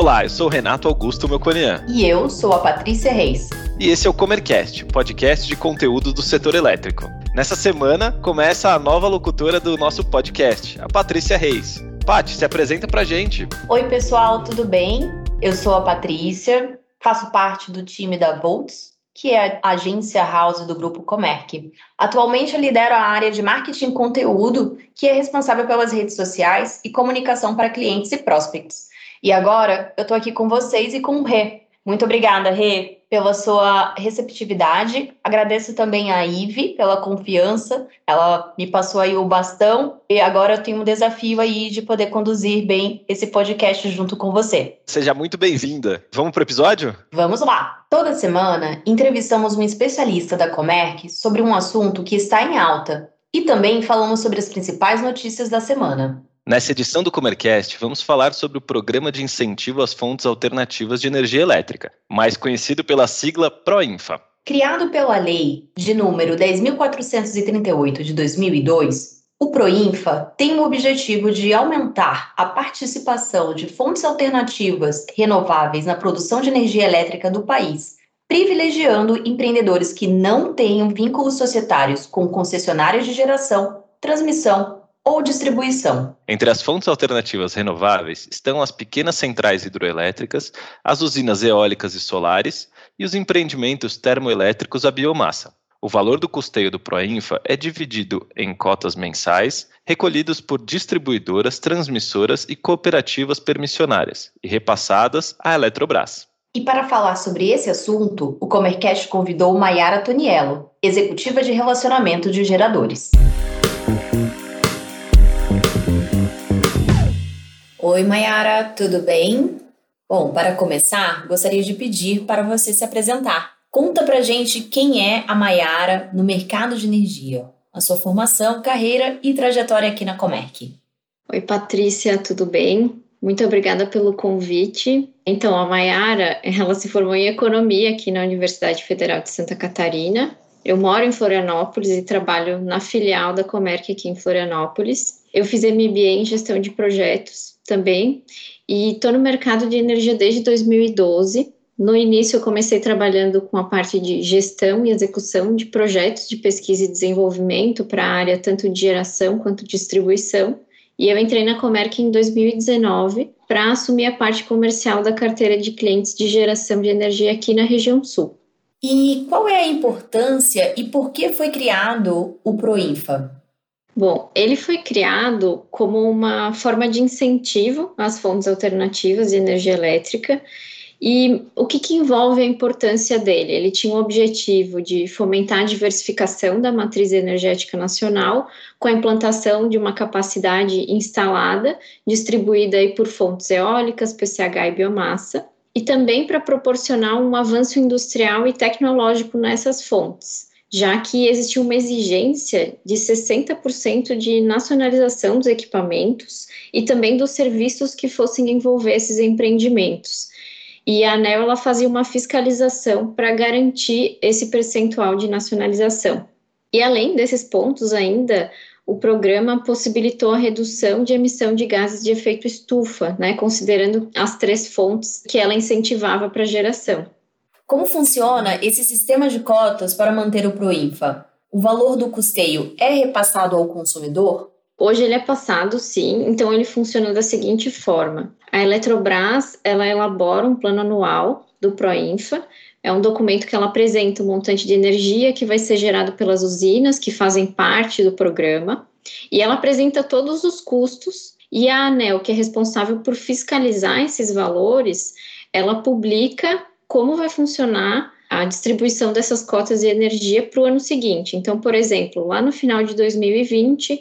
Olá, eu sou o Renato Augusto Melconian. E eu sou a Patrícia Reis. E esse é o Comercast, podcast de conteúdo do setor elétrico. Nessa semana começa a nova locutora do nosso podcast, a Patrícia Reis. Paty, se apresenta pra gente. Oi, pessoal, tudo bem? Eu sou a Patrícia, faço parte do time da Volts, que é a agência house do grupo Comerc. Atualmente eu lidero a área de marketing conteúdo, que é responsável pelas redes sociais e comunicação para clientes e prospects. E agora eu estou aqui com vocês e com o Rê. Muito obrigada, Rê, pela sua receptividade. Agradeço também a Ive pela confiança. Ela me passou aí o bastão e agora eu tenho um desafio aí de poder conduzir bem esse podcast junto com você. Seja muito bem-vinda. Vamos para o episódio? Vamos lá. Toda semana entrevistamos um especialista da Comerc sobre um assunto que está em alta e também falamos sobre as principais notícias da semana. Nessa edição do Comercast, vamos falar sobre o Programa de Incentivo às Fontes Alternativas de Energia Elétrica, mais conhecido pela sigla PROINFA. Criado pela Lei de número 10.438 de 2002, o PROINFA tem o objetivo de aumentar a participação de fontes alternativas renováveis na produção de energia elétrica do país, privilegiando empreendedores que não tenham vínculos societários com concessionárias de geração, transmissão ou distribuição. Entre as fontes alternativas renováveis estão as pequenas centrais hidroelétricas, as usinas eólicas e solares e os empreendimentos termoelétricos à biomassa. O valor do custeio do Proinfa é dividido em cotas mensais, recolhidos por distribuidoras, transmissoras e cooperativas permissionárias e repassadas à Eletrobras. E para falar sobre esse assunto, o Comercast convidou Maiara Toniello, executiva de relacionamento de geradores. Oi, Mayara, tudo bem? Bom, para começar, gostaria de pedir para você se apresentar. Conta pra gente quem é a Mayara no mercado de energia, a sua formação, carreira e trajetória aqui na Comerc. Oi, Patrícia, tudo bem? Muito obrigada pelo convite. Então, a Mayara, ela se formou em economia aqui na Universidade Federal de Santa Catarina. Eu moro em Florianópolis e trabalho na filial da Comerc aqui em Florianópolis. Eu fiz MBA em gestão de projetos também e estou no mercado de energia desde 2012. No início, eu comecei trabalhando com a parte de gestão e execução de projetos de pesquisa e desenvolvimento para a área tanto de geração quanto distribuição. E eu entrei na Comerc em 2019 para assumir a parte comercial da carteira de clientes de geração de energia aqui na região sul. E qual é a importância e por que foi criado o Proinfa? Bom, ele foi criado como uma forma de incentivo às fontes alternativas de energia elétrica. E o que, que, envolve a importância dele? Ele tinha o objetivo de fomentar a diversificação da matriz energética nacional com a implantação de uma capacidade instalada, distribuída aí por fontes eólicas, PCH e biomassa, e também para proporcionar um avanço industrial e tecnológico nessas fontes já que existia uma exigência de 60% de nacionalização dos equipamentos e também dos serviços que fossem envolver esses empreendimentos. E a ANEL ela fazia uma fiscalização para garantir esse percentual de nacionalização. E além desses pontos ainda, o programa possibilitou a redução de emissão de gases de efeito estufa, né, considerando as três fontes que ela incentivava para a geração. Como funciona esse sistema de cotas para manter o Proinfa? O valor do custeio é repassado ao consumidor? Hoje ele é passado, sim. Então ele funciona da seguinte forma: a Eletrobras ela elabora um plano anual do Proinfa. É um documento que ela apresenta o montante de energia que vai ser gerado pelas usinas que fazem parte do programa, e ela apresenta todos os custos. E a ANEL, que é responsável por fiscalizar esses valores, ela publica como vai funcionar a distribuição dessas cotas de energia para o ano seguinte. Então, por exemplo, lá no final de 2020,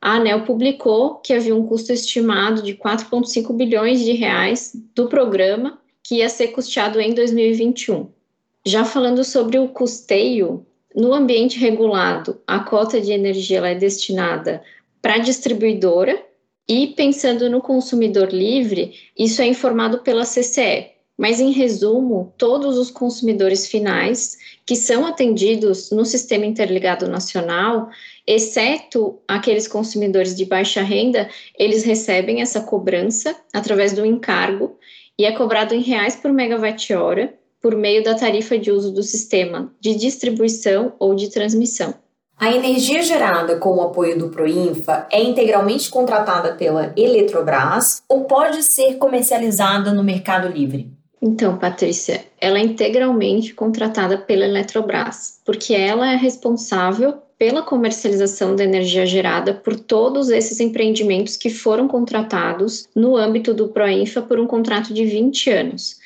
a ANEL publicou que havia um custo estimado de 4,5 bilhões de reais do programa que ia ser custeado em 2021. Já falando sobre o custeio, no ambiente regulado, a cota de energia ela é destinada para a distribuidora e pensando no consumidor livre, isso é informado pela CCE, mas, em resumo, todos os consumidores finais que são atendidos no Sistema Interligado Nacional, exceto aqueles consumidores de baixa renda, eles recebem essa cobrança através do encargo e é cobrado em reais por megawatt-hora por meio da tarifa de uso do sistema de distribuição ou de transmissão. A energia gerada com o apoio do Proinfa é integralmente contratada pela Eletrobras ou pode ser comercializada no Mercado Livre? Então, Patrícia, ela é integralmente contratada pela Eletrobras, porque ela é responsável pela comercialização da energia gerada por todos esses empreendimentos que foram contratados no âmbito do Proinfa por um contrato de 20 anos.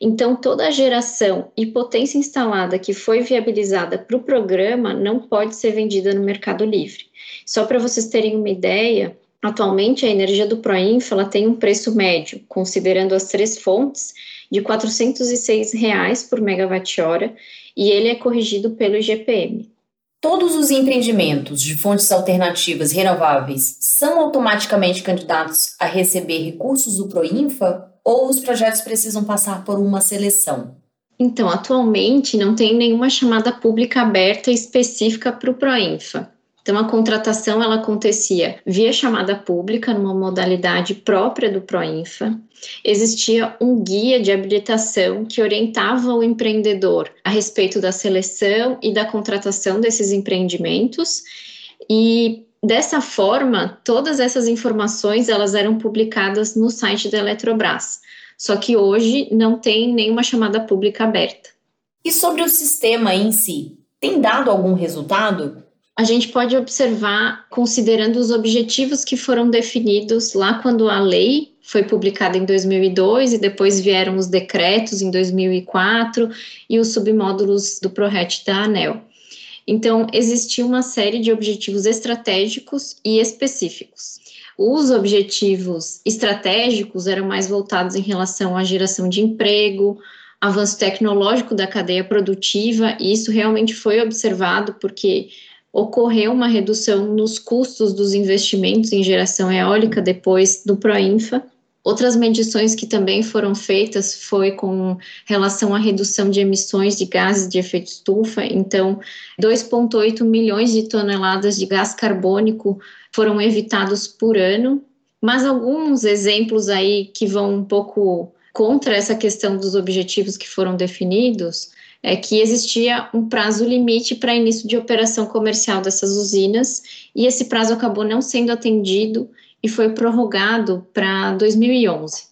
Então, toda a geração e potência instalada que foi viabilizada para o programa não pode ser vendida no Mercado Livre. Só para vocês terem uma ideia, atualmente a energia do Proinfa tem um preço médio, considerando as três fontes, de 406 reais por megawatt-hora e ele é corrigido pelo IGPM. Todos os empreendimentos de fontes alternativas renováveis são automaticamente candidatos a receber recursos do Proinfa ou os projetos precisam passar por uma seleção? Então, atualmente não tem nenhuma chamada pública aberta específica para o Proinfa. Então, a contratação ela acontecia via chamada pública, numa modalidade própria do Proinfa. Existia um guia de habilitação que orientava o empreendedor a respeito da seleção e da contratação desses empreendimentos. E Dessa forma, todas essas informações elas eram publicadas no site da Eletrobras. Só que hoje não tem nenhuma chamada pública aberta. E sobre o sistema em si, tem dado algum resultado? A gente pode observar considerando os objetivos que foram definidos lá quando a lei foi publicada em 2002 e depois vieram os decretos em 2004 e os submódulos do ProRet da ANEL. Então, existia uma série de objetivos estratégicos e específicos. Os objetivos estratégicos eram mais voltados em relação à geração de emprego, avanço tecnológico da cadeia produtiva, e isso realmente foi observado porque ocorreu uma redução nos custos dos investimentos em geração eólica depois do Proinfa. Outras medições que também foram feitas foi com relação à redução de emissões de gases de efeito estufa. Então, 2,8 milhões de toneladas de gás carbônico foram evitados por ano. Mas alguns exemplos aí que vão um pouco contra essa questão dos objetivos que foram definidos é que existia um prazo limite para início de operação comercial dessas usinas e esse prazo acabou não sendo atendido e foi prorrogado para 2011.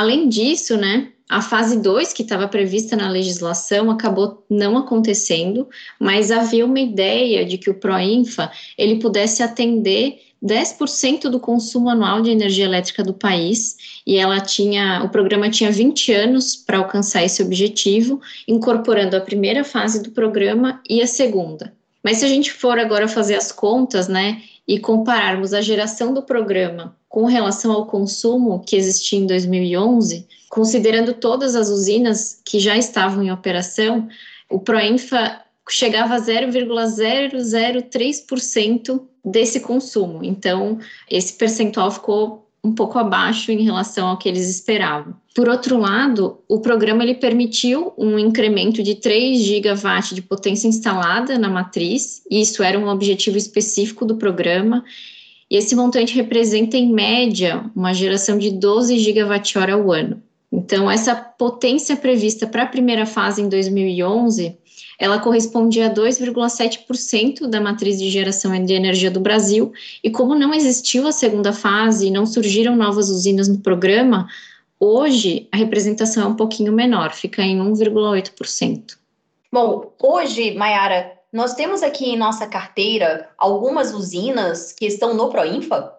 Além disso, né, a fase 2, que estava prevista na legislação, acabou não acontecendo, mas havia uma ideia de que o Proinfa ele pudesse atender 10% do consumo anual de energia elétrica do país, e ela tinha, o programa tinha 20 anos para alcançar esse objetivo, incorporando a primeira fase do programa e a segunda. Mas se a gente for agora fazer as contas, né, e compararmos a geração do programa com relação ao consumo que existia em 2011, considerando todas as usinas que já estavam em operação, o Proinfa chegava a 0,003% desse consumo. Então, esse percentual ficou um pouco abaixo em relação ao que eles esperavam. Por outro lado, o programa ele permitiu um incremento de 3 gigawatts de potência instalada na matriz, e isso era um objetivo específico do programa. E esse montante representa, em média, uma geração de 12 gigawatt-hora ao ano. Então, essa potência prevista para a primeira fase em 2011 ela correspondia a 2,7% da matriz de geração de energia do Brasil, e como não existiu a segunda fase e não surgiram novas usinas no programa, hoje a representação é um pouquinho menor, fica em 1,8%. Bom, hoje, Mayara, nós temos aqui em nossa carteira algumas usinas que estão no Proinfa?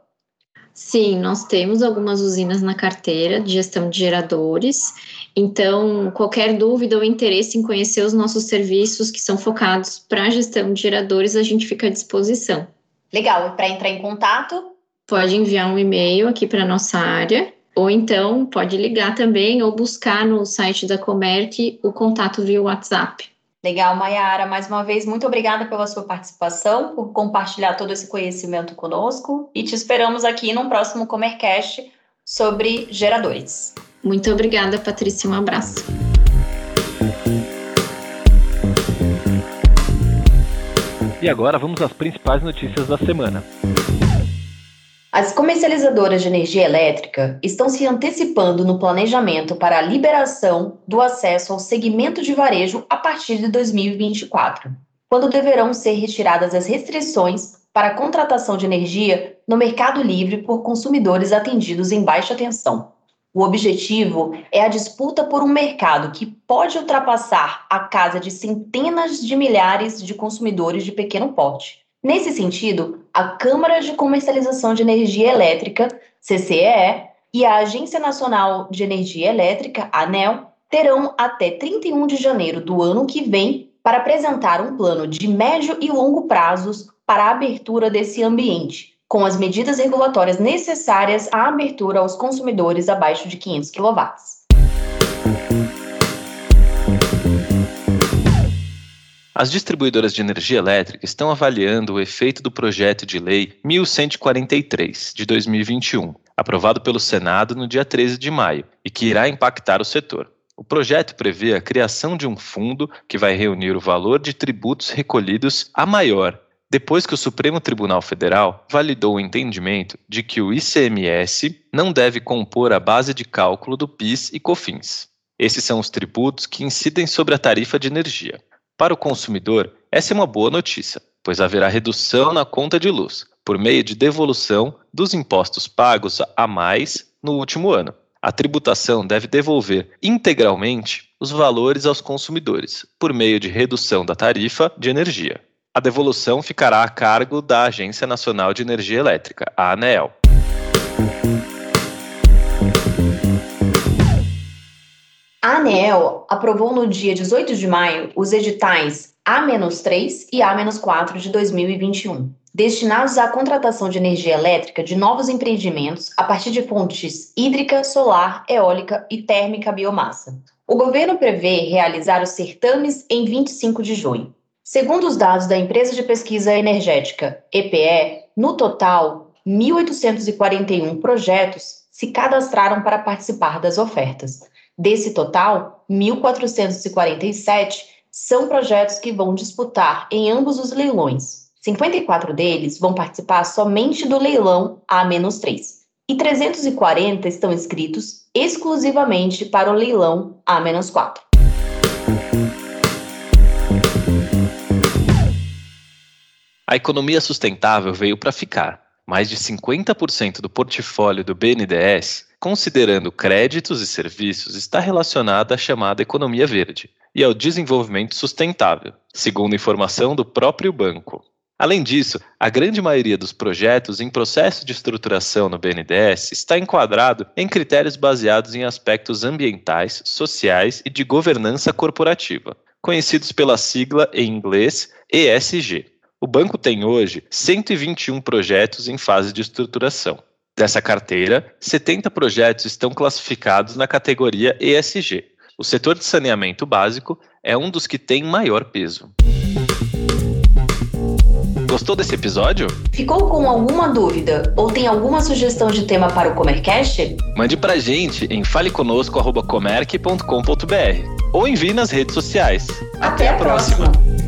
Sim, nós temos algumas usinas na carteira de gestão de geradores então, qualquer dúvida ou interesse em conhecer os nossos serviços que são focados para a gestão de geradores, a gente fica à disposição. Legal, e para entrar em contato? Pode enviar um e-mail aqui para a nossa área, ou então pode ligar também ou buscar no site da Comerc o contato via WhatsApp. Legal, Mayara. Mais uma vez, muito obrigada pela sua participação, por compartilhar todo esse conhecimento conosco e te esperamos aqui no próximo Comercast sobre geradores. Muito obrigada, Patrícia. Um abraço. E agora vamos às principais notícias da semana. As comercializadoras de energia elétrica estão se antecipando no planejamento para a liberação do acesso ao segmento de varejo a partir de 2024, quando deverão ser retiradas as restrições para a contratação de energia no mercado livre por consumidores atendidos em baixa tensão. O objetivo é a disputa por um mercado que pode ultrapassar a casa de centenas de milhares de consumidores de pequeno porte. Nesse sentido, a Câmara de Comercialização de Energia Elétrica, CCEE, e a Agência Nacional de Energia Elétrica, ANEL, terão até 31 de janeiro do ano que vem para apresentar um plano de médio e longo prazos para a abertura desse ambiente, com as medidas regulatórias necessárias à abertura aos consumidores abaixo de 500 kW. As distribuidoras de energia elétrica estão avaliando o efeito do projeto de lei 1143 de 2021, aprovado pelo Senado no dia 13 de maio, e que irá impactar o setor. O projeto prevê a criação de um fundo que vai reunir o valor de tributos recolhidos a maior, depois que o Supremo Tribunal Federal validou o entendimento de que o ICMS não deve compor a base de cálculo do PIS e COFINS. Esses são os tributos que incidem sobre a tarifa de energia. Para o consumidor, essa é uma boa notícia, pois haverá redução na conta de luz, por meio de devolução dos impostos pagos a mais no último ano. A tributação deve devolver integralmente os valores aos consumidores, por meio de redução da tarifa de energia. A devolução ficará a cargo da Agência Nacional de Energia Elétrica, a ANEEL. A ANEEL aprovou no dia 18 de maio os editais A-3 e A-4 de 2021, destinados à contratação de energia elétrica de novos empreendimentos a partir de fontes hídrica, solar, eólica e térmica biomassa. O governo prevê realizar os certames em 25 de junho. Segundo os dados da empresa de pesquisa energética EPE, no total, 1.841 projetos se cadastraram para participar das ofertas. Desse total, 1.447 são projetos que vão disputar em ambos os leilões. 54 deles vão participar somente do leilão A-3 e 340 estão inscritos exclusivamente para o leilão A-4. A economia sustentável veio para ficar. Mais de 50% do portfólio do BNDES considerando créditos e serviços, está relacionada à chamada economia verde e ao desenvolvimento sustentável, segundo informação do próprio banco. Além disso, a grande maioria dos projetos em processo de estruturação no BNDES está enquadrado em critérios baseados em aspectos ambientais, sociais e de governança corporativa, conhecidos pela sigla em inglês ESG. O banco tem hoje 121 projetos em fase de estruturação, Dessa carteira, 70 projetos estão classificados na categoria ESG. O setor de saneamento básico é um dos que tem maior peso. Gostou desse episódio? Ficou com alguma dúvida ou tem alguma sugestão de tema para o Comercast? Mande pra gente em faleconosco.comerc.com.br ou envie nas redes sociais. Até, Até a próxima. próxima.